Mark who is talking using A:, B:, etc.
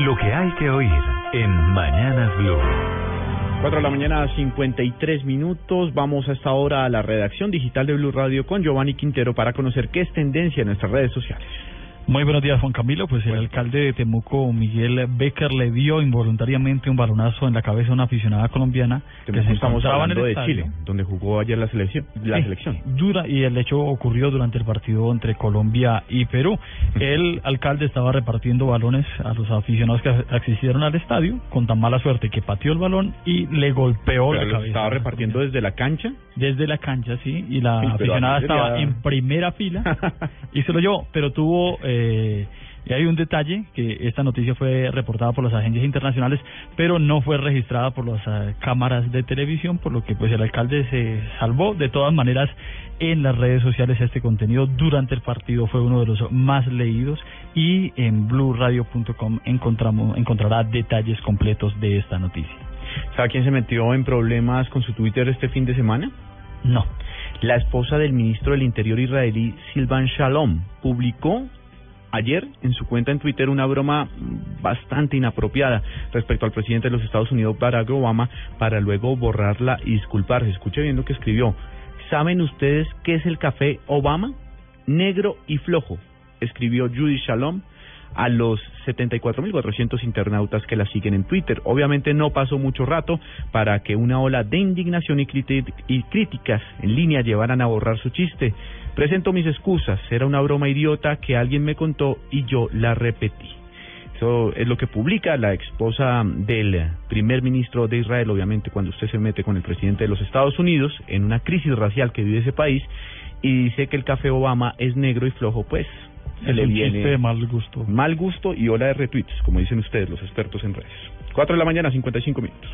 A: Lo que hay que oír en Mañanas Blue.
B: 4 de la mañana, 53 minutos. Vamos a esta hora a la redacción digital de Blue Radio con Giovanni Quintero para conocer qué es tendencia en nuestras redes sociales.
C: Muy buenos días, Juan Camilo. Pues el alcalde de Temuco, Miguel Becker, le dio involuntariamente un balonazo en la cabeza a una aficionada colombiana que se encontraba en el
B: de
C: estadio.
B: Chile, donde jugó ayer la selección. La
C: Sí,
B: selección.
C: Dura, y el hecho ocurrió durante el partido entre Colombia y Perú. El alcalde estaba repartiendo balones a los aficionados que asistieron al estadio con tan mala suerte que pateó el balón y le golpeó
B: Pero
C: la cabeza.
B: estaba repartiendo desde la cancha.
C: desde la cancha, sí, y la
B: Sí,
C: aficionada estaba en primera fila y se lo llevó, pero tuvo... Eh, y hay un detalle, que esta noticia fue reportada por las agencias internacionales, pero no fue registrada por las eh, cámaras de televisión, por lo que pues el alcalde se salvó. De todas maneras, en las redes sociales este contenido durante el partido fue uno de los más leídos y en blueradio.com encontramos encontrará detalles completos de esta noticia.
B: ¿Sabe quién se metió en problemas con su Twitter este fin de semana?
C: No.
B: La esposa del ministro del Interior israelí, Silvan Shalom, publicó ayer en su cuenta en Twitter una broma bastante inapropiada respecto al presidente de los Estados Unidos, Barack Obama, para luego borrarla y disculparse. Escuche bien lo que escribió. ¿Saben ustedes qué es el café Obama? Negro y flojo, escribió Judy Shalom a los 74.400 internautas que la siguen en Twitter. Obviamente no pasó mucho rato para que una ola de indignación y, y críticas en línea llevaran a borrar su chiste. Presento mis excusas, era una broma idiota que alguien me contó y yo la repetí. Eso es lo que publica la esposa del primer ministro de Israel, obviamente cuando usted se mete con el presidente de los Estados Unidos en una crisis racial que vive ese país y dice que el café Obama es negro y flojo, pues se
C: Es
B: le
C: un
B: viene
C: chiste de mal gusto.
B: mal gusto y ola de retweets, como dicen ustedes, los expertos en redes. 4 de la mañana, 55 minutos.